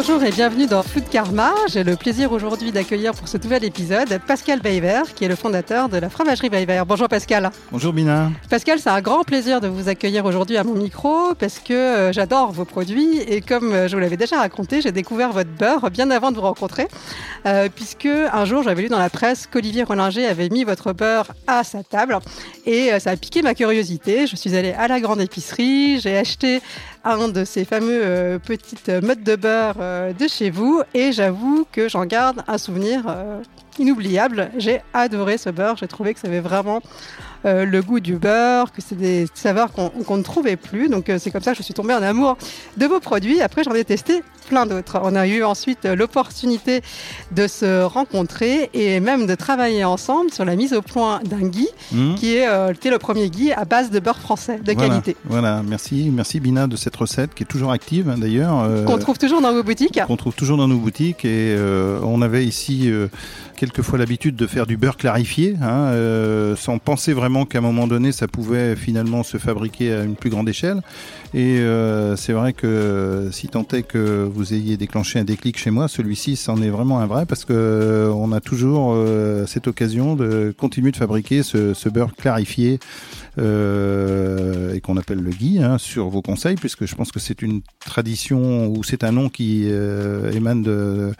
Bonjour et bienvenue dans Food Karma. J'ai le plaisir aujourd'hui d'accueillir pour ce nouvel épisode Pascal Bayver, qui est le fondateur de la fromagerie Bayver. Bonjour Pascal. Bonjour Bina. Pascal, c'est un grand plaisir de vous accueillir aujourd'hui à mon micro parce que euh, j'adore vos produits et comme euh, je vous l'avais déjà raconté, j'ai découvert votre beurre bien avant de vous rencontrer euh, puisque un jour j'avais lu dans la presse qu'Olivier Rollinger avait mis votre beurre à sa table et euh, ça a piqué ma curiosité. Je suis allée à la grande épicerie, j'ai acheté un de ces fameux euh, petites mottes de beurre de chez vous. Et j'avoue que j'en garde un souvenir euh, inoubliable. J'ai adoré ce beurre, j'ai trouvé que ça avait vraiment euh, le goût du beurre, que c'est des saveurs qu'on ne trouvait plus. Donc euh, c'est comme ça que je suis tombée en amour de vos produits. Après j'en ai testé plein d'autres. On a eu ensuite euh, l'opportunité de se rencontrer et même de travailler ensemble sur la mise au point d'un ghee Mmh. qui est euh, était le premier ghee à base de beurre français de Voilà, qualité Voilà, merci, merci Bina de cette recette qui est toujours active hein, d'ailleurs. qu'on trouve toujours dans vos boutiques. qu'on trouve toujours dans nos boutiques et on avait ici quelquefois l'habitude de faire du beurre clarifié, hein, euh, sans penser vraiment qu'à un moment donné ça pouvait finalement se fabriquer à une plus grande échelle. Et euh, c'est vrai que si tant est que vous ayez déclenché un déclic chez moi, celui-ci c'en est vraiment un vrai parce que euh, on a toujours euh, cette occasion de continuer de fabriquer ce, ce beurre clarifié euh, et qu'on appelle le ghee hein, sur vos conseils puisque je pense que c'est une tradition ou c'est un nom qui émane de,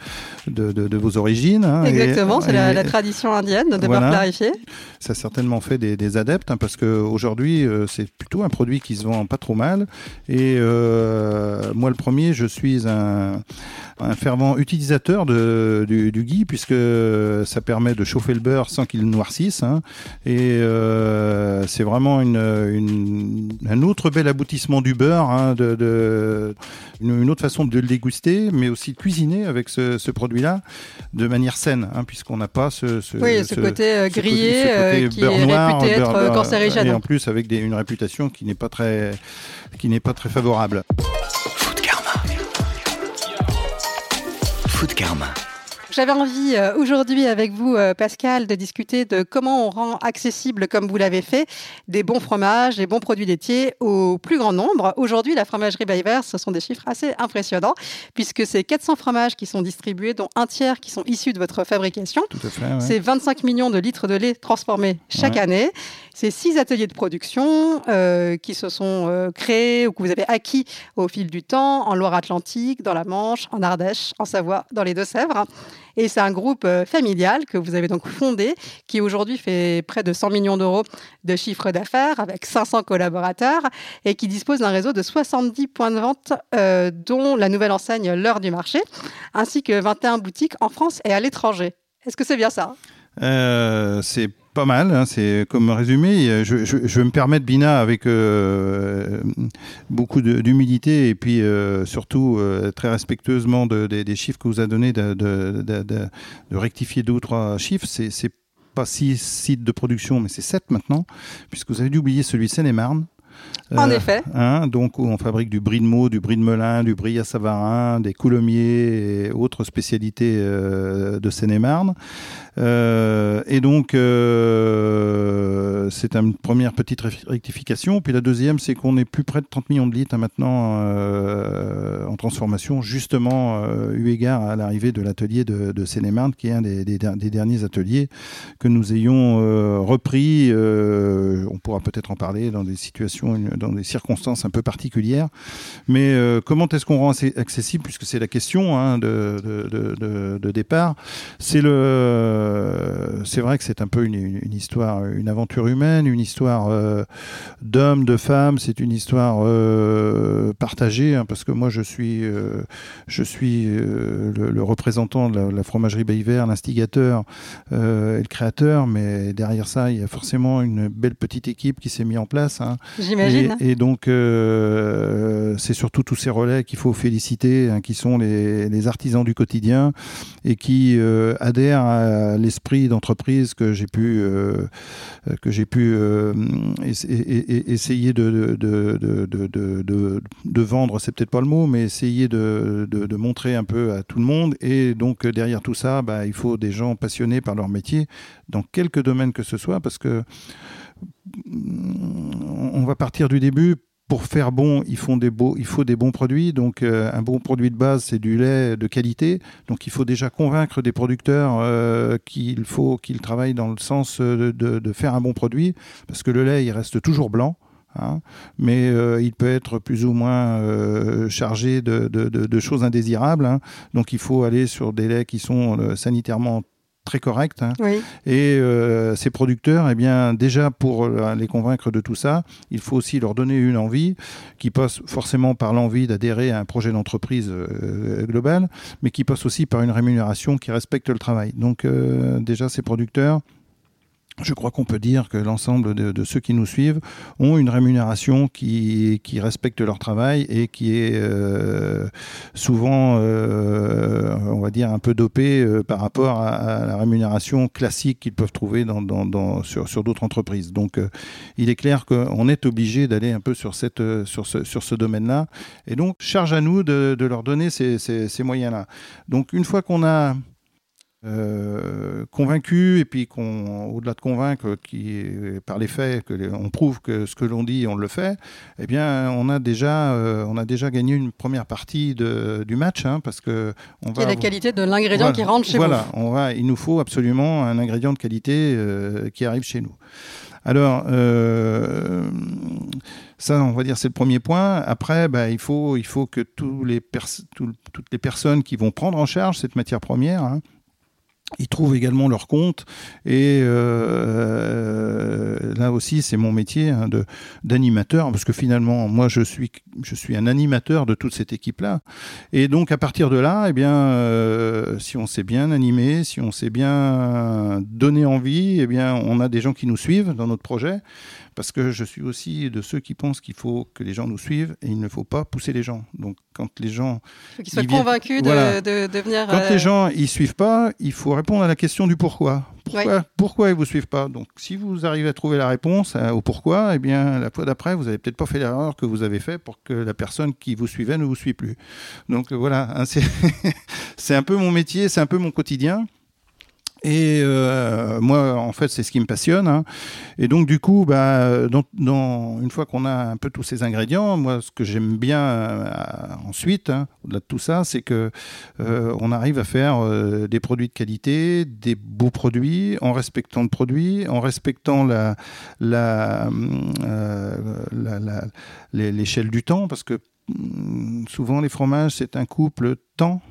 de, de- de vos origines. hein, Exactement, c'est la, tradition indienne de Voilà. beurre clarifié. Ça a certainement fait des, des adeptes hein, parce qu'aujourd'hui c'est plutôt un produit qui se vend pas trop mal et euh, moi le premier je suis un, un fervent utilisateur de, du, du ghee puisque ça permet de chauffer le beurre sans qu'il noircisse hein, et euh, c'est vraiment une, une- un autre bel aboutissement du beurre, hein, de, de- une, autre façon de le déguster, mais aussi de cuisiner avec ce, ce produit-là de manière saine, hein, puisqu'on n'a pas ce, ce, Oui, ce, côté euh, ce grillé côté- ce euh, côté qui beurre est noir, réputé beurre- être beurre- cancérigène. Et en plus avec des- une réputation qui n'est pas très, qui n'est pas très favorable. Food Karma. Food Karma. J'avais envie euh, aujourd'hui avec vous, euh, Pascal, de discuter de comment on rend accessible, comme vous l'avez fait, des bons fromages, des bons produits laitiers au plus grand nombre. Aujourd'hui, la fromagerie Bayver, ce sont des chiffres assez impressionnants, puisque c'est 400 fromages qui sont distribués, dont un tiers qui sont issus de votre fabrication. Tout à fait. ouais. C'est 25 millions de litres de lait transformés chaque Ouais. année. C'est six ateliers de production euh, qui se sont euh, créés ou que vous avez acquis au fil du temps en Loire-Atlantique, dans la Manche, en Ardèche, en Savoie, dans les Deux-Sèvres. Et c'est un groupe euh, familial que vous avez donc fondé, qui aujourd'hui fait près de 100 millions d'euros de chiffre d'affaires avec 500 collaborateurs et qui dispose d'un réseau de 70 points de vente, dont la nouvelle enseigne L'heure du marché, ainsi que 21 boutiques en France et à l'étranger. Est-ce que c'est bien ça? C'est pas mal, hein, c'est comme résumé. Euh, Je, je, je vais me permettre, Bina, avec euh, beaucoup d'humilité et puis euh, surtout euh, très respectueusement de- des- des chiffres que vous avez donnés, de, rectifier deux ou trois chiffres. C'est pas six sites de production, mais c'est sept maintenant, puisque vous avez dû oublier celui de Seine-et-Marne. En Euh, effet. hein, donc on fabrique du brie de Meaux, du brie de Melun, du brie à Savarin, des coulommiers et autres spécialités euh, de Seine-et-Marne. Euh, et donc, euh, c'est une première petite rectification. Puis la deuxième, c'est qu'on est plus près de 30 millions de litres hein, maintenant euh, en transformation, justement eu égard à l'arrivée de l'atelier de, de qui est un des, des der- des derniers ateliers que nous ayons repris. on pourra peut-être en parler dans des situations, dans des circonstances un peu particulières. Mais comment est-ce qu'on rend accessible, puisque c'est la question hein, de- de départ, c'est le, c'est vrai que c'est un peu une, histoire, une aventure humaine une histoire euh, d'hommes, de femmes. C'est une histoire euh, partagée, hein, parce que moi, je suis, euh, je suis le, le, représentant de la, la fromagerie Bayver, l'instigateur et le créateur. Mais derrière ça, il y a forcément une belle petite équipe qui s'est mise en place. Hein. J'imagine. Et, et, donc, c'est surtout tous ces relais qu'il faut féliciter, hein, qui sont les, les, artisans du quotidien et qui adhèrent à l'esprit d'entreprise que j'ai pu, que essayer de, de, de, de vendre, c'est peut-être pas le mot, mais essayer de, montrer un peu à tout le monde. Et donc derrière tout ça, bah, il faut des gens passionnés par leur métier, dans quelques domaines que ce soit, parce que on va partir du début pour faire bon, il faut des bons produits. Donc, euh, un bon produit de base, c'est du lait de qualité. Donc, il faut déjà convaincre des producteurs euh, qu'il faut qu'ils travaillent dans le sens de, de, faire un bon produit, parce que le lait, il reste toujours blanc. Hein, mais euh, il peut être plus ou moins euh, chargé de, choses indésirables. Hein. Donc, il faut aller sur des laits qui sont euh, sanitairement très correct. Hein. Et euh, ces producteurs, eh bien, déjà pour euh, les convaincre de tout ça, il faut aussi leur donner une envie qui passe forcément par l'envie d'adhérer à un projet d'entreprise euh, global, mais qui passe aussi par une rémunération qui respecte le travail. Donc déjà, ces producteurs, je crois qu'on peut dire que l'ensemble de, ceux qui nous suivent ont une rémunération qui, qui respecte leur travail et qui est euh, souvent, euh, on va dire, un peu dopée euh, par rapport à, la rémunération classique qu'ils peuvent trouver dans, dans, dans, sur, sur d'autres entreprises. Donc, il est clair qu'on est obligé d'aller un peu sur, cette, sur ce, sur ce domaine-là. Et donc, charge à nous de, de leur donner ces, ces, ces moyens-là. Donc, une fois qu'on a euh, convaincu et puis qu'on, au-delà de convaincre, qui par les faits, que on prouve que ce que l'on dit, on le fait. Eh bien, on a déjà, euh, on a déjà gagné une première partie de, du match, hein, parce que on va. la qualité de l'ingrédient qui rentre chez voilà, vous. on va. Il nous faut absolument un ingrédient de qualité euh, qui arrive chez nous. Alors, ça, on va dire, c'est le premier point. Après, bah, il, faut, il faut que tous les toutes les personnes qui vont prendre en charge cette matière première, hein, ils trouvent également leur compte et euh, là aussi c'est mon métier hein, de d'animateur parce que finalement moi je suis je suis un animateur de toute cette équipe là et donc à partir de là eh bien euh, si on sait bien animer si on sait bien donner envie eh bien on a des gens qui nous suivent dans notre projet parce que je suis aussi de ceux qui pensent qu'il faut que les gens nous suivent et il ne faut pas pousser les gens. Donc quand les gens... Qu'ils soient convaincus de, de, venir... Quand les euh, gens ne suivent pas, il faut répondre à la question du pourquoi. Pourquoi, pourquoi ils ne vous suivent pas? Donc si vous arrivez à trouver la réponse euh, au pourquoi, eh bien la fois d'après, vous n'avez peut-être pas fait l'erreur que vous avez fait pour que la personne qui vous suivait ne vous suive plus. Donc voilà, hein, c'est un peu mon métier, c'est un peu mon quotidien. Et euh, moi, en fait, c'est ce qui me passionne. Hein. Et donc, du coup, bah, une fois qu'on a un peu tous ces ingrédients, moi, ce que j'aime bien euh, ensuite, hein, au-delà de tout ça, c'est que euh, on arrive à faire des produits de qualité, des beaux produits, en respectant le produit, en respectant la, la, euh, l'échelle du temps, parce que mm, souvent les fromages, c'est un couple temps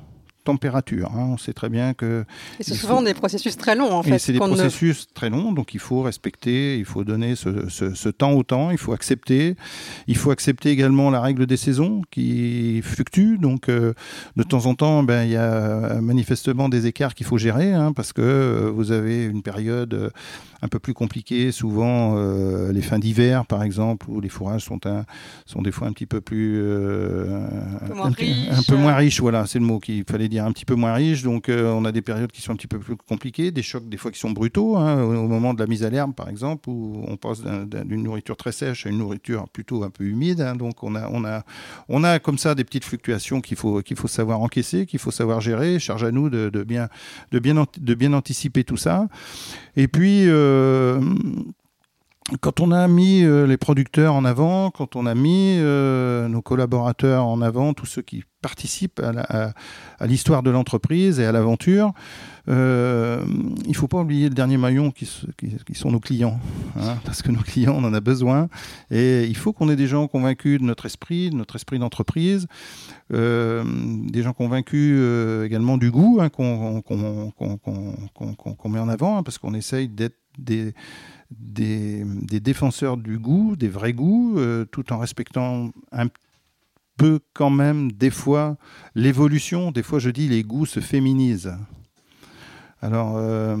température. Hein. On sait très bien que. Et c'est souvent des processus très longs, en fait. C'est des processus très longs, donc il faut respecter, il faut donner ce, temps au temps, il faut accepter. Il faut accepter également la règle des saisons qui fluctue. Donc, euh, de temps en temps, ben, il y a manifestement des écarts qu'il faut gérer, hein, parce que euh, vous avez une période euh, un peu plus compliquée, souvent les fins d'hiver, par exemple, où les fourrages sont, un, sont des fois un petit peu plus. un, un, peu moins riches, voilà, c'est le mot qu'il fallait dire un petit peu moins riche, donc euh, on a des périodes qui sont un petit peu plus compliquées, des chocs des fois qui sont brutaux, hein, au, moment de la mise à l'herbe par exemple, où on passe d'une nourriture très sèche à une nourriture plutôt un peu humide, hein. donc on a, on, a, on a comme ça des petites fluctuations qu'il faut, qu'il faut savoir encaisser, qu'il faut savoir gérer, charge à nous de, de, bien, de, bien, de bien anticiper tout ça. Et puis... Euh, quand on a mis euh, les producteurs en avant, quand on a mis euh, nos collaborateurs en avant, tous ceux qui participent à l'histoire de l'entreprise et à l'aventure, euh, il ne faut pas oublier le dernier maillon qui, sont nos clients, hein, parce que nos clients, on en a besoin. Et il faut qu'on ait des gens convaincus de notre esprit, de notre esprit d'entreprise, des gens convaincus également du goût hein, qu'on met en avant, hein, parce qu'on essaye d'être des des, défenseurs du goût, des vrais goûts, euh, tout en respectant un peu quand même des fois l'évolution. Des fois, je dis les goûts se féminisent. Alors, euh,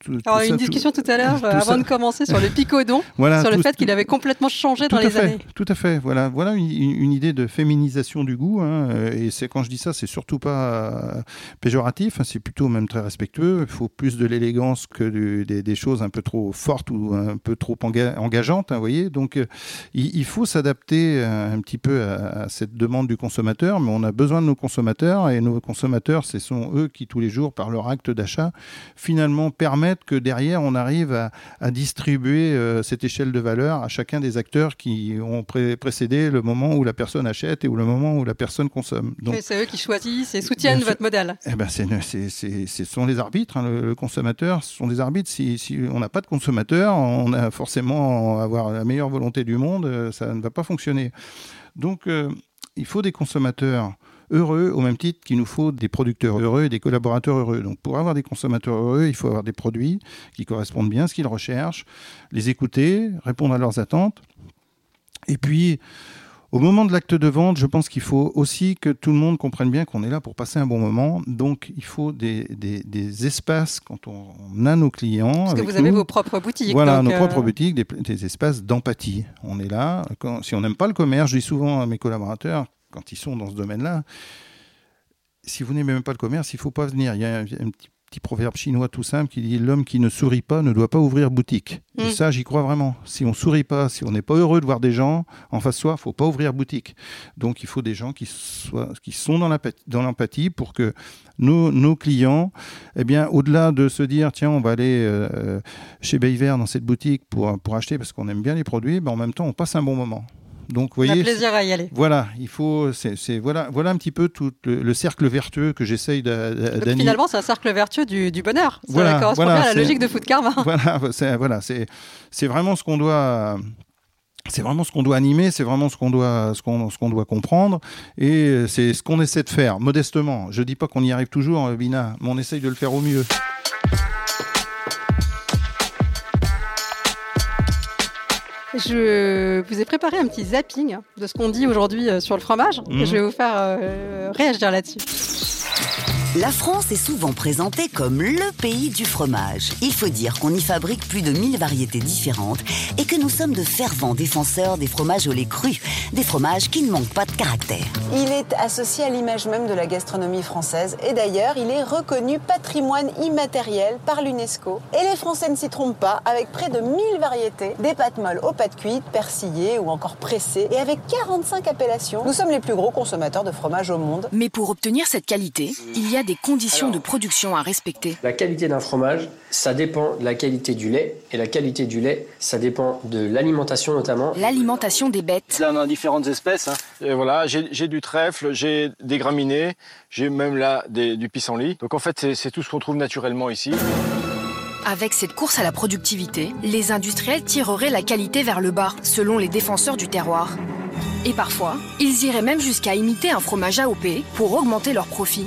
tout- tout Alors, ça, une tout- discussion tout à l'heure, tout euh, avant ça- de commencer, sur le picodon, voilà, sur le tout- fait qu'il avait complètement changé tout dans les fait, années. Tout à fait. Voilà, voilà une, une idée de féminisation du goût. hein, euh, et c'est quand je dis ça, c'est surtout pas euh, péjoratif. hein, c'est plutôt même très respectueux. Il faut plus de l'élégance que du- des, des choses un peu trop fortes ou un peu trop enga- engageantes. hein, vous voyez. Donc, euh, il, il faut s'adapter euh, un petit peu à, à cette demande du consommateur. Mais on a besoin de nos consommateurs et nos consommateurs, ce sont eux qui tous les jours, par leur acte d'achat, finalement permettent que derrière on arrive à, à distribuer euh, cette échelle de valeur à chacun des acteurs qui ont pré- précédé le moment où la personne achète et ou le moment où la personne consomme. Donc, C'est eux qui choisissent et soutiennent Bien votre modèle. eh ben, ce sont les arbitres, hein, le, le consommateur, ce sont des arbitres. Si, si on n'a pas de consommateur, on a forcément avoir la meilleure volonté du monde, euh, ça ne va pas fonctionner. Donc, euh, il faut des consommateurs heureux au même titre qu'il nous faut des producteurs heureux et des collaborateurs heureux. Donc, pour avoir des consommateurs heureux, il faut avoir des produits qui correspondent bien à ce qu'ils recherchent, les écouter, répondre à leurs attentes. Et puis, au moment de l'acte de vente, je pense qu'il faut aussi que tout le monde comprenne bien qu'on est là pour passer un bon moment. Donc, il faut des, des- des espaces quand on, a nos clients. Parce que avec vous avez vos propres boutiques. Voilà, donc, nos euh, propres boutiques, des, des espaces d'empathie. On est là. Quand- si on n'aime pas le commerce, je dis souvent à mes collaborateurs, quand ils sont dans ce domaine-là, si vous n'aimez même pas le commerce, il ne faut pas venir. Il y a un, un petit, petit proverbe chinois tout simple qui dit L'homme qui ne sourit pas ne doit pas ouvrir boutique. Et Mm. ça, j'y crois vraiment. Si on sourit pas, si on n'est pas heureux de voir des gens en face de soi, il ne faut pas ouvrir boutique. Donc, il faut des gens qui, soient, qui sont dans l'empathie- dans l'empathie pour que nos, nos clients, eh bien, au-delà de se dire, tiens, on va aller euh, chez Bayver dans cette boutique pour, pour acheter parce qu'on aime bien les produits, ben, en même temps, on passe un bon moment. Donc, vous voyez, plaisir à y aller. voilà, il faut, c'est, voilà, voilà un petit peu tout le, le cercle vertueux que j'essaye d'animer. finalement, c'est un cercle vertueux du, du bonheur. Ça Voilà, correspond voilà, bien à la logique de Food Karma. Voilà, c'est, voilà, c'est, c'est vraiment ce qu'on doit. C'est vraiment ce qu'on doit animer, c'est vraiment ce qu'on doit, ce qu'on, ce qu'on doit comprendre, et c'est ce qu'on essaie de faire, modestement. Je dis pas qu'on y arrive toujours, Bina, mais on essaye de le faire au mieux. Je vous ai préparé un petit zapping de ce qu'on dit aujourd'hui euh, sur le fromage. Mhm. Je vais vous faire euh, réagir là-dessus. La France est souvent présentée comme le pays du fromage. Il faut dire qu'on y fabrique plus de 1000 variétés différentes et que nous sommes de fervents défenseurs des fromages au lait cru, des fromages qui ne manquent pas de caractère. Il est associé à l'image même de la gastronomie française et d'ailleurs il est reconnu patrimoine immatériel par l'UNESCO. Et les Français ne s'y trompent pas avec près de 1000 variétés, des pâtes molles aux pâtes cuites, persillées ou encore pressées et avec 45 appellations. Nous sommes les plus gros consommateurs de fromage au monde. Mais pour obtenir cette qualité, il y a des conditions de production à respecter. La qualité d'un fromage, ça dépend de la qualité du lait. Et la qualité du lait, ça dépend de l'alimentation notamment. L'alimentation des bêtes. Là, on a différentes espèces. hein. Et voilà, j'ai du trèfle, j'ai des graminées, j'ai même là des- du pissenlit. Donc en fait, c'est tout ce qu'on trouve naturellement ici. Avec cette course à la productivité, les industriels tireraient la qualité vers le bas, selon les défenseurs du terroir. Et parfois, ils iraient même jusqu'à imiter un fromage AOP pour augmenter leurs profits.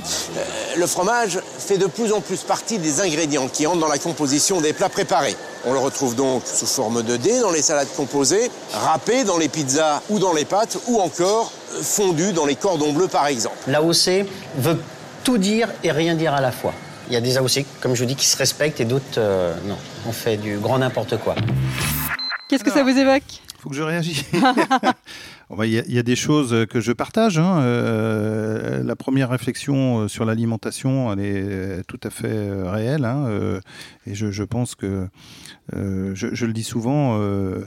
Le fromage fait de plus en plus partie des ingrédients qui entrent dans la composition des plats préparés. On le retrouve donc sous forme de dés dans les salades composées, râpé dans les pizzas ou dans les pâtes, ou encore euh, fondu dans les cordons bleus par exemple. L'AOC veut tout dire et rien dire à la fois. Il y a des AOC, comme je vous dis, qui se respectent et d'autres, euh, non. On fait du grand n'importe quoi. Qu'est-ce que ça vous évoque? faut que je réagisse. Il y, a- des choses que je partage. hein. Euh, la première réflexion euh, sur l'alimentation, elle est euh, tout à fait réelle. hein. Et je pense que, euh, je, le dis souvent, euh,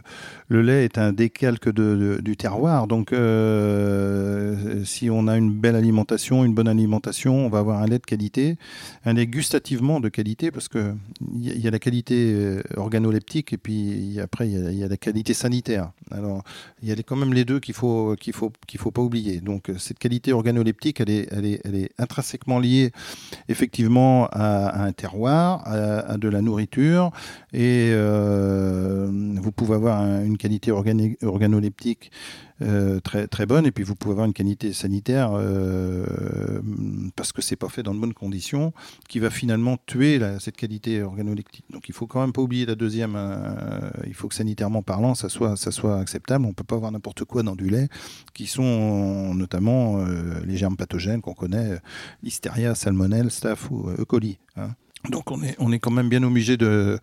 le lait est un décalque du terroir. Donc, euh, si on a une belle alimentation, une bonne alimentation, on va avoir un lait de qualité, un lait gustativement de qualité, parce que il y, y a la qualité organoleptique et puis après il y a- la qualité sanitaire. Alors, il y a quand même les deux qu'il faut qu'il faut qu'il faut pas oublier. Donc, cette qualité organoleptique, elle est elle est intrinsèquement liée effectivement à, à un terroir, à, à de la nourriture, et euh, vous pouvez avoir un- une qualité organoleptique euh, très très bonne et puis vous pouvez avoir une qualité sanitaire euh, parce que c'est pas fait dans de bonnes conditions qui va finalement tuer cette qualité organoleptique. Donc il faut quand même pas oublier la deuxième. il faut que sanitairement parlant, ça soit ça soit acceptable. On peut pas avoir n'importe quoi dans du lait, qui sont notamment les germes pathogènes qu'on connaît, listeria, salmonelle, staph ou E. coli. hein. Donc on est, on est quand même bien obligé de...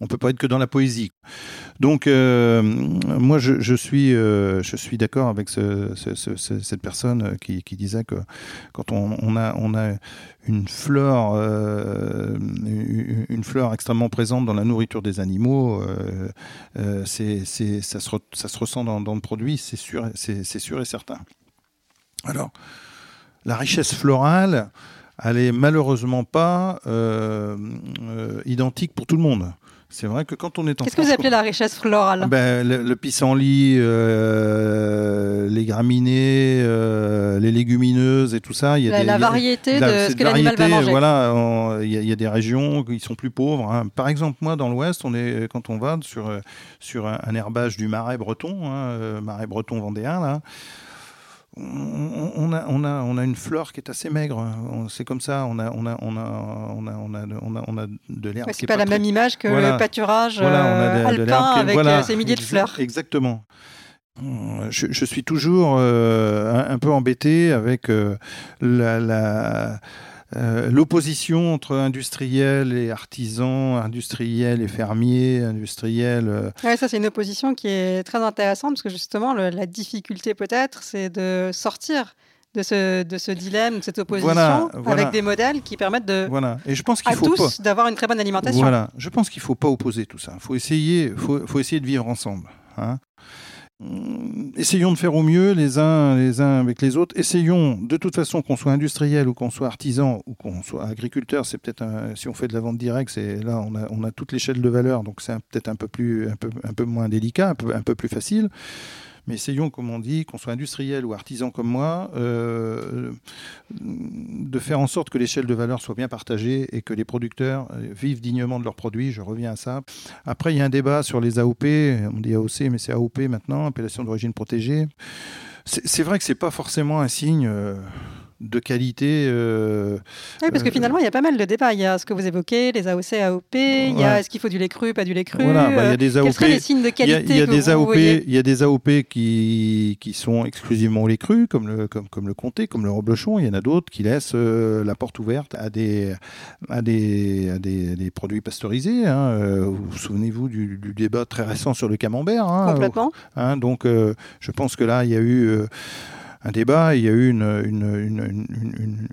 On peut pas être que dans la poésie. Donc euh, moi je, suis, euh, suis d'accord avec ce- ce- ce- ce- cette personne qui, qui disait que quand on, a, on a une flore, euh, une flore extrêmement présente dans la nourriture des animaux, euh, euh, c'est, ça, se ça se ressent dans, le produit, c'est sûr, c'est sûr et certain. Alors, la richesse florale, elle est malheureusement pas euh, euh, identique pour tout le monde. C'est vrai que quand on est en Qu'est-ce que vous appelez la richesse florale? Ben, le, le pissenlit, euh, les graminées, euh, les légumineuses et tout ça. Y a La- des, la il y a- variété la- de ce que l'animal va manger. Voilà, il y, a- il y a des régions qui sont plus pauvres. hein. Par exemple, moi, dans l'Ouest, on est quand on va sur sur un, un herbage du Marais breton, hein, Marais breton vendéen là. On, a, on, a, on a une flore qui est assez maigre. C'est comme ça. On a, on a, on a, on a, on a, on a, on a de l'herbe. Ouais, c'est est pas la même image que Voilà. le pâturage Voilà, euh, de- alpin avec voilà, euh, ses milliers de fleurs. Exactement. Euh, Je, je suis toujours euh, un, un peu embêté avec euh, la, la, euh, l'opposition entre industriels et artisans, industriels et fermiers, industriels. euh, Ouais, ça c'est une opposition qui est très intéressante parce que justement le- la difficulté peut-être c'est de sortir de ce, de ce dilemme, de cette opposition Voilà, voilà. avec des modèles qui permettent de voilà. Et je pense qu'il à faut tous pas. d'avoir une très bonne alimentation. Voilà, je pense qu'il faut pas opposer tout ça. Il faut essayer, faut, faut essayer de vivre ensemble. hein. Hum, Essayons de faire au mieux les uns, les uns avec les autres. Essayons, de toute façon, qu'on soit industriel ou qu'on soit artisan ou qu'on soit agriculteur, c'est peut-être si on fait de la vente directe, c'est là on a, on a toute l'échelle de valeur, donc c'est peut-être un peu un peu, un peu moins délicat, un peu plus facile. Mais essayons, comme on dit, qu'on soit industriel ou artisan comme moi, euh, de faire en sorte que l'échelle de valeur soit bien partagée et que les producteurs euh, vivent dignement de leurs produits. Je reviens à ça. Après, il y a un débat sur les AOP. On dit AOC, mais c'est AOP maintenant, appellation d'origine protégée. C'est vrai que c'est pas forcément un signe euh, de qualité. euh, Oui, parce que euh, finalement, il y a pas mal de débats. Il y a ce que vous évoquez, les AOC, AOP. Il y a est-ce qu'il faut du lait cru, pas du lait cru. Voilà, bah, il y a euh, des AOP. Quels seraient les signes de Il y a- qualité il y a, que des AOP, il y a des AOP qui, qui sont exclusivement au lait cru, comme le, comme, comme le comté, comme le reblochon. Il y en a d'autres qui laissent euh, la porte ouverte à des, à des, à des, à des produits pasteurisés. hein. Vous souvenez-vous du, du débat très récent sur le camembert hein, Complètement. Hein, donc, euh, je pense que là, il y a eu un débat, il y a eu une,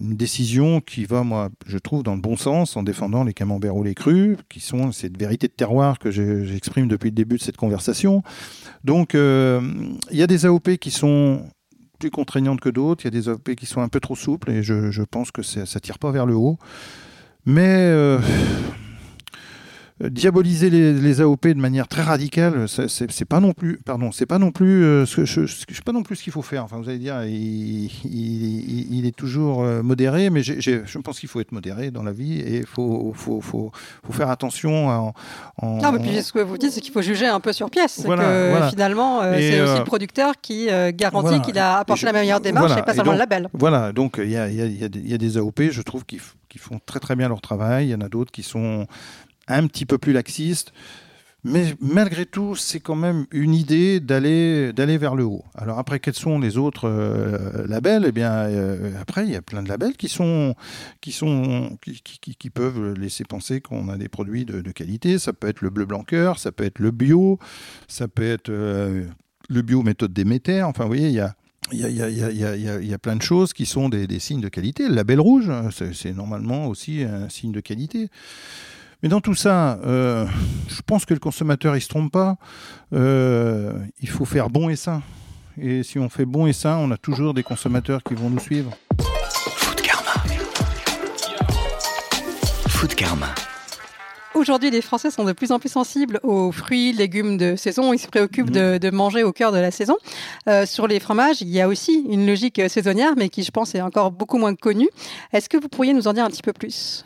décision qui va, moi, je trouve, dans le bon sens, en défendant les camemberts au lait cru, qui sont cette vérité de terroir que j'exprime depuis le début de cette conversation. Donc, euh, il y a des AOP qui sont plus contraignantes que d'autres, il y a des AOP qui sont un peu trop souples, et je, pense que ça tire pas vers le haut. Mais euh, diaboliser les, les AOP de manière très radicale, c'est- pas non plus, pardon, c'est pas non plus euh, ce je, que- c'est pas non plus ce qu'il faut faire. Enfin, vous allez dire, il, il- il- il est toujours euh, modéré, mais je pense qu'il faut être modéré dans la vie et il faut, faut, faut, faut faire attention en, en- Non, mais puis ce que vous dites, c'est qu'il faut juger un peu sur pièce. Voilà, que voilà. finalement, euh, c'est aussi euh, le producteur qui euh, garantit voilà. qu'il a apporté je- la meilleure démarche voilà. et pas seulement le label. Voilà, donc il y a, il y a- il y a des- il y a des AOP, je trouve, qui, qui font très très bien leur travail. Il y en a d'autres qui sont un petit peu plus laxistes. Mais malgré tout, c'est quand même une idée d'aller d'aller vers le haut. Alors après, quels sont les autres euh, labels? Eh bien, euh, après, il y a plein de labels qui sont qui sont qui, peuvent laisser penser qu'on a des produits de, qualité. Ça peut être le bleu blanc cœur, ça peut être le bio, ça peut être euh, le bio méthode. Enfin, vous voyez, il y a il y, a, il y a- il y a- il y a- plein de choses qui sont des, des signes de qualité. Le label rouge, c'est normalement aussi un signe de qualité. Mais dans tout ça, euh, je pense que le consommateur, il se trompe pas. Euh, il faut faire bon et sain. Et si on fait bon et sain, on a toujours des consommateurs qui vont nous suivre. Food Karma. Food Karma. Aujourd'hui, les Français sont de plus en plus sensibles aux fruits, légumes de saison. Ils se préoccupent de, de manger au cœur de la saison. Euh, sur les fromages, il y a aussi une logique saisonnière, mais qui, je pense, est encore beaucoup moins connue. Est-ce que vous pourriez nous en dire un petit peu plus?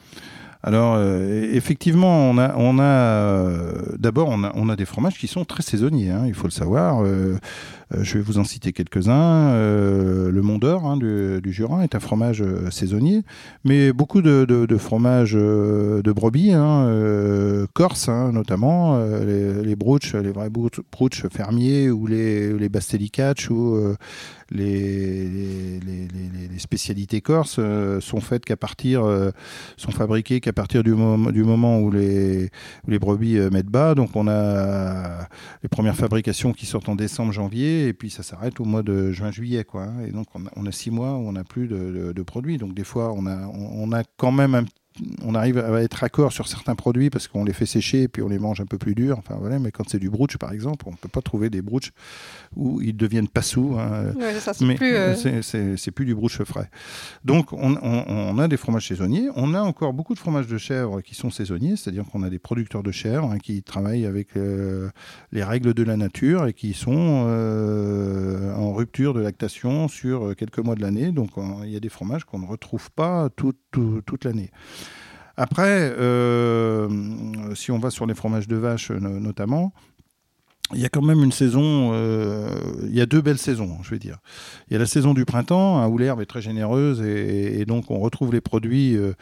Alors, euh, effectivement, on a, on a euh, d'abord, on a, on a des fromages qui sont très saisonniers, hein, il faut le savoir. Euh, je vais vous en citer quelques-uns. Le Mont d'Or hein, du, du Jura est un fromage saisonnier, mais beaucoup de, de, de fromages de brebis, hein, corse hein, notamment, les, les broutches, les vrais broutches fermiers ou les, les ou les, spécialités corses euh, sont faites qu'à partir, euh, sont fabriquées qu'à partir du, moment où les, les brebis euh, mettent bas. Donc on a les premières fabrications qui sortent en décembre, janvier, et puis ça s'arrête au mois de juin, juillet, quoi. hein. Et donc on a, six mois où on n'a plus de, produits. Donc des fois on a, on, on a quand même un on arrive à être raccord sur certains produits parce qu'on les fait sécher et puis on les mange un peu plus durs. Enfin voilà, mais quand c'est du broutch par exemple, on ne peut pas trouver des broutch où ils deviennent pas sous. hein. Ouais, ça, c'est mais plus, euh, c'est- plus du broutch frais. Donc on, on- on a des fromages saisonniers. On a encore beaucoup de fromages de chèvre qui sont saisonniers, c'est-à-dire qu'on a des producteurs de chèvre hein, qui travaillent avec euh, les règles de la nature et qui sont euh, en rupture de lactation sur quelques mois de l'année. Donc on- il y a des fromages qu'on ne retrouve pas tout- tout- toute l'année. Après, euh, si on va sur les fromages de vache no- notamment, il y a quand même une saison, euh, il y a deux belles saisons, je vais dire. Il y a la saison du printemps, hein, où l'herbe est très généreuse et, et donc on retrouve les produits, euh,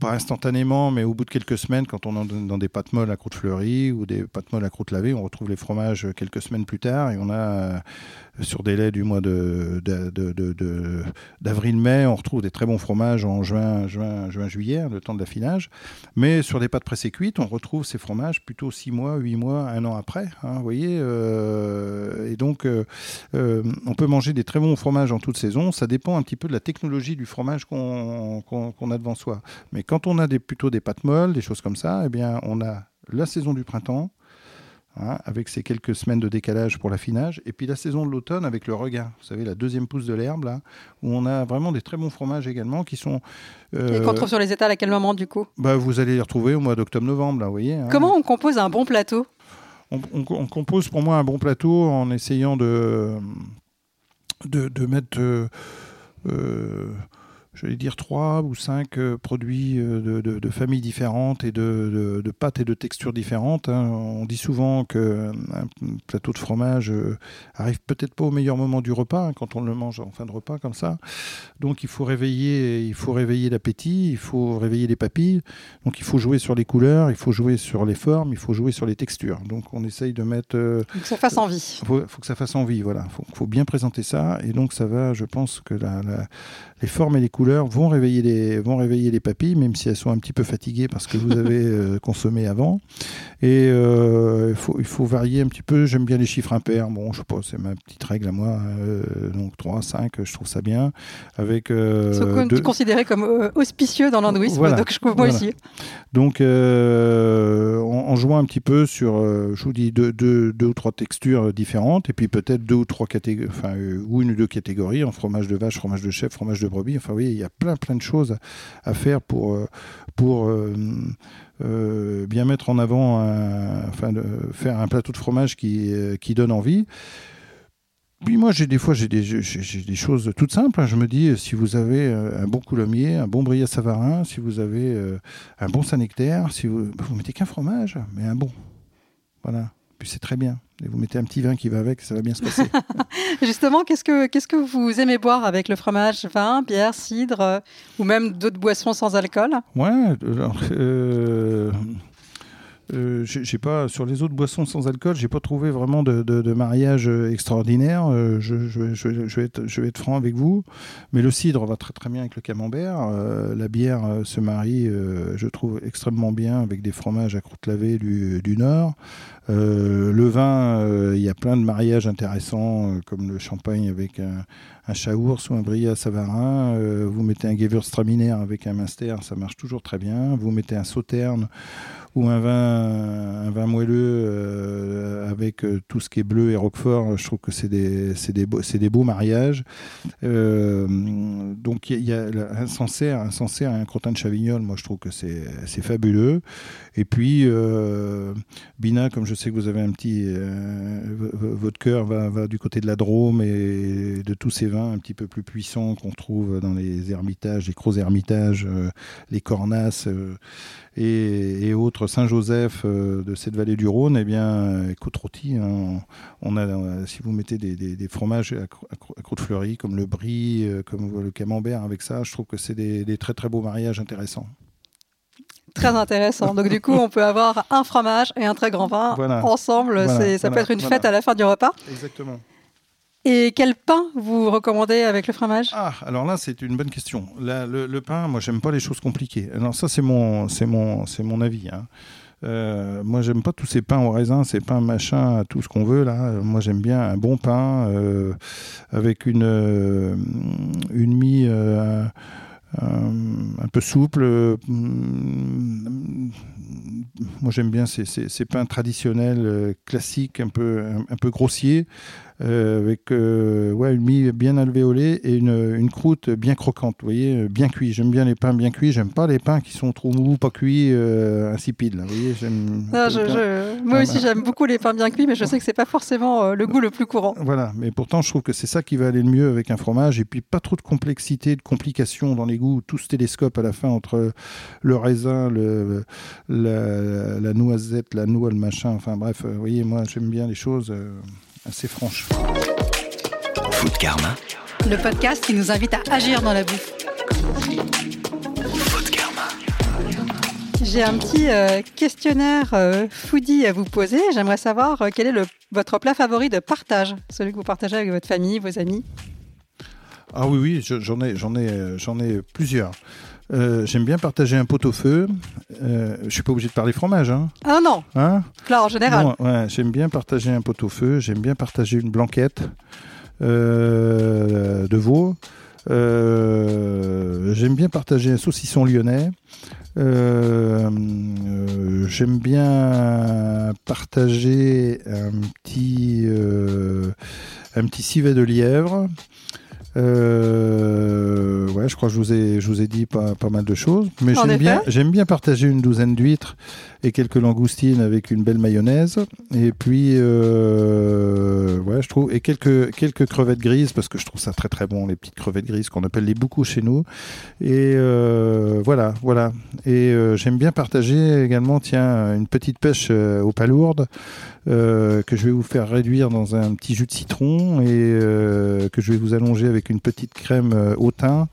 pas instantanément, mais au bout de quelques semaines, quand on est dans, des pâtes molles à croûte fleurie ou des pâtes molles à croûte lavée, on retrouve les fromages quelques semaines plus tard et on a euh, sur des laits du mois de, de- d'avril-mai, on retrouve des très bons fromages en juin, juin, juin, juillet, le temps de l'affinage. Mais sur des pâtes pressées cuites, on retrouve ces fromages plutôt 6 mois, 8 mois, un an après. hein, vous voyez euh, Et donc, euh, on peut manger des très bons fromages en toute saison. Ça dépend un petit peu de la technologie du fromage qu'on a devant soi. Mais quand on a des, plutôt des pâtes molles, des choses comme ça, eh bien, on a la saison du printemps. hein, avec ces quelques semaines de décalage pour l'affinage, et puis la saison de l'automne avec le regain, vous savez, la deuxième pousse de l'herbe, là, où on a vraiment des très bons fromages également qui sont. Et euh, qu'on trouve sur les étals à quel moment du coup? Bah, vous allez les retrouver au mois d'octobre-novembre, là, vous voyez. hein. Comment on compose un bon plateau? On, on- on compose pour moi un bon plateau en essayant de, de, de mettre, euh, euh, j'allais dire, trois ou cinq euh, produits euh, de, de- de familles différentes et de, de- pâtes et de textures différentes. hein. On dit souvent qu'un plateau de fromage euh, arrive peut-être pas au meilleur moment du repas, hein, quand on le mange en fin de repas comme ça. Donc il faut réveiller, il faut réveiller l'appétit, il faut réveiller les papilles. Donc il faut jouer sur les couleurs, il faut jouer sur les formes, il faut jouer sur les textures. Donc on essaye de mettre. euh, Faut que ça fasse envie. faut, faut que ça fasse envie, voilà. Faut, faut bien présenter ça, et donc ça va. Je pense que la- la- les formes et les couleurs vont réveiller les vont réveiller les papilles, même si elles sont un petit peu fatiguées parce que vous avez euh, consommé avant. Et euh, il faut il faut varier un petit peu. J'aime bien les chiffres impairs. Bon, je sais pas, c'est ma petite règle à moi. euh, donc 3, 5, je trouve ça bien. Avec euh, deux- considéré comme auspicieux dans l'hindouisme, Voilà. donc je moi Voilà. aussi. Donc, en, en jouant un petit peu sur, je vous dis, deux, deux, deux ou trois textures différentes, et puis peut-être deux ou trois catégories, enfin, ou une ou deux catégories, en fromage de vache, fromage de chèvre, fromage de brebis. Enfin, voyez, il y a plein, plein de choses à faire pour, euh, pour euh, euh, bien mettre en avant, un- enfin, faire un plateau de fromage qui, qui donne envie. Puis moi, j'ai des fois, j'ai des, des choses toutes simples. hein. Je me dis, si vous avez un bon coulommier, un bon brillat savarin, si vous avez un bon Saint-Nectaire, si vous, vous mettez qu'un fromage, mais un bon. Voilà. Puis c'est très bien. Et vous mettez un petit vin qui va avec, ça va bien se passer. Justement, qu'est-ce que, qu'est-ce que vous aimez boire avec le fromage Vin, bière, cidre euh, ou même d'autres boissons sans alcool? Ouais, alors, euh, euh, j'ai pas sur les autres boissons sans alcool, j'ai pas trouvé vraiment de, mariage euh, extraordinaire. Euh, je, je- vais être, je vais être franc avec vous, mais le cidre va très très bien avec le camembert. La bière se marie, je trouve extrêmement bien avec des fromages à croûte lavée du, du Nord. Le vin, il y a plein de mariages intéressants, comme le champagne avec un, un chaours ou un brillat savarin. Vous mettez un gewürztraminer avec un Munster, ça marche toujours très bien. Vous mettez un sauterne ou un vin, un vin moelleux euh, avec euh, tout ce qui est bleu et roquefort, je trouve que c'est des, des, beaux, des beaux mariages. Euh, donc il y, a un Sancerre, un Sancerre et un crottin de Chavignol, moi je trouve que c'est, fabuleux. Et puis Bina, comme je sais que vous avez un petit, votre cœur va, va, du côté de la Drôme et de tous ces vins un petit peu plus puissants qu'on trouve dans les ermitages, les gros ermitages, les cornasses et, autres Saint-Joseph de cette vallée du Rhône, eh bien, côte rôtie, hein, on a, si vous mettez des, fromages à, croûte fleurie, comme le brie, euh, comme le camembert avec ça, je trouve que c'est des, très très beaux mariages intéressants. Très intéressant. Donc du coup, on peut avoir un fromage et un très grand vin ensemble. ça peut être une fête à la fin du repas. Exactement. Et quel pain vous recommandez avec le fromage? Ah, alors là, c'est une bonne question. le, pain, moi, j'aime pas les choses compliquées. Alors ça, c'est mon, c'est mon, c'est mon avis. Hein. Euh, moi, j'aime pas tous ces pains au raisin, ces pains machin, tout ce qu'on veut là. Moi, j'aime bien un bon pain euh, avec une euh, une mie un peu souple. moi, j'aime bien ces, ces, pains traditionnels, classiques, un peu un peu grossiers. Euh, avec euh, ouais, une mie bien alvéolée et une, une, croûte bien croquante, vous voyez, euh, bien cuit. J'aime bien les pains bien cuits, j'aime pas les pains qui sont trop mous, pas cuits, insipides. vous voyez, Moi aussi, j'aime beaucoup les pains bien cuits, mais je sais que c'est pas forcément le goût le plus courant. Voilà, mais pourtant, je trouve que c'est ça qui va aller le mieux avec un fromage, et puis pas trop de complexité, de complications dans les goûts, tout ce télescope à la fin entre le raisin, le, la, la noisette, la noix, le machin, enfin bref, vous voyez, moi j'aime bien les choses assez franche. Food Karma. Le podcast qui nous invite à agir dans la bouffe. Food Karma. J'ai un petit euh, questionnaire euh, foodie à vous poser. J'aimerais savoir euh, quel est le, votre plat favori de partage, celui que vous partagez avec votre famille, vos amis? Ah oui, oui, j'en ai, j'en ai, j'en ai plusieurs. Euh, j'aime bien partager un pot-au-feu. Euh, je suis pas obligé de parler fromage. Hein. Ah non. Hein? Là, en général. ouais, j'aime bien partager un pot-au-feu. J'aime bien partager une blanquette euh, de veau. Euh, j'aime bien partager un saucisson lyonnais. j'aime bien partager un petit, un petit civet de lièvre. Euh, ouais, je crois que je vous ai, je vous ai dit pas, pas mal de choses. Mais j'aime bien, j'aime bien partager une douzaine d'huîtres et quelques langoustines avec une belle mayonnaise. Et puis, euh, ouais, je trouve, et quelques, quelques crevettes grises parce que je trouve ça très très bon, les petites crevettes grises qu'on appelle les boucous chez nous. Et euh, voilà, voilà. Et euh, j'aime bien partager également, tiens, une petite pêche euh, aux palourdes. Euh, que je vais vous faire réduire dans un petit jus de citron et euh, que je vais vous allonger avec une petite crème euh, au thym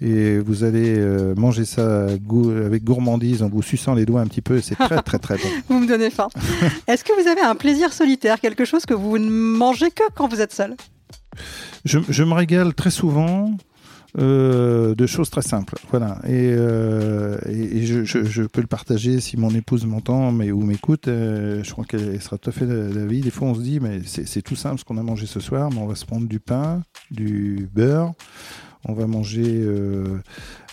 et vous allez manger ça avec gourmandise en vous suçant les doigts un petit peu c'est très très très bon. vous me donnez faim. Est-ce que vous avez un plaisir solitaire, quelque chose que vous ne mangez que quand vous êtes seul? Je, je me régale très souvent euh, de choses très simples. Voilà. Et, euh, je, peux le partager si mon épouse m'entend mais, ou m'écoute. Euh, je crois qu'elle sera tout à fait d'avis. Des fois, on se dit, mais c'est tout simple ce qu'on a mangé ce soir, mais on va se prendre du pain, du beurre, on va manger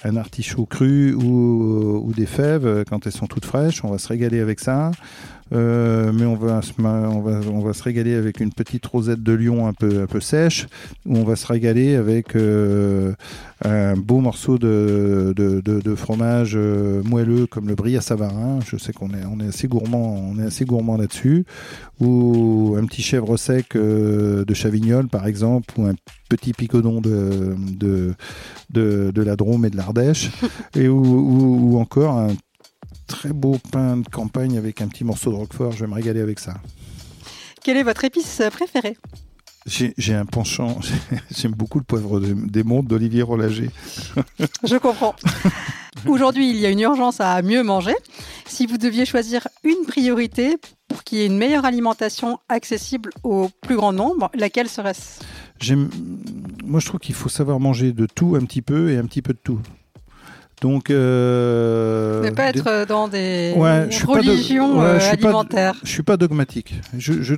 un artichaut cru ou, des fèves quand elles sont toutes fraîches. On va se régaler avec ça. Euh, mais on va, on, va, on va se régaler avec une petite rosette de lion un peu, un peu sèche, ou on va se régaler avec euh, un beau morceau de, de, de, de fromage euh, moelleux comme le brie à Savarin. Je sais qu'on est, on est assez gourmand, on est assez gourmand là-dessus, ou un petit chèvre sec de Chavignol par exemple, ou un petit picodon de, de, de, de la Drôme et de l'Ardèche, et ou, ou, ou encore un très beau pain de campagne avec un petit morceau de roquefort. Je vais me régaler avec ça. Quelle est votre épice préférée? J'ai un penchant, j'aime beaucoup le poivre des mondes d'Olivier Rollager. Je comprends. Aujourd'hui, il y a une urgence à mieux manger. Si vous deviez choisir une priorité pour qu'il y ait une meilleure alimentation accessible au plus grand nombre, laquelle serait-ce? Moi, je trouve qu'il faut savoir manger de tout un petit peu et un petit peu de tout Donc, euh, Ne pas être dans des Ouais, de- religions ouais, euh, je pas de- alimentaires. Je suis pas dogmatique. Je, je,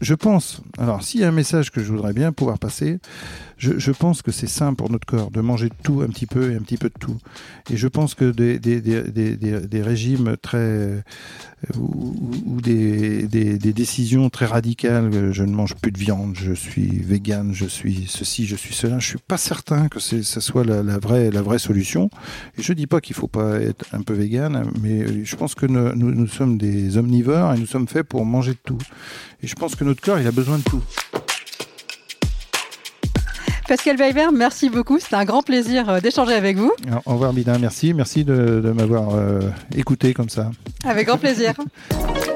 je, pense. Alors, s'il y a un message que je voudrais bien pouvoir passer, je, je pense que c'est sain pour notre corps de manger de tout un petit peu et un petit peu de tout. Et je pense que des, des, des, des, régimes très euh, ou, ou des, des, des décisions très radicales, euh, je ne mange plus de viande, je suis vegan, je suis ceci, je suis cela. Je suis pas certain que ça soit la, la vraie la vraie solution. Et je dis pas qu'il faut pas être un peu vegan, mais je pense que nous, nous, nous sommes des omnivores et nous sommes faits pour manger de tout. Et je pense que notre corps, il a besoin de tout. Pascal Weber, merci beaucoup. C'était un grand plaisir euh, d'échanger avec vous. Au revoir, Bidin. Merci. Merci de, de m'avoir euh, écouté comme ça. Avec grand plaisir.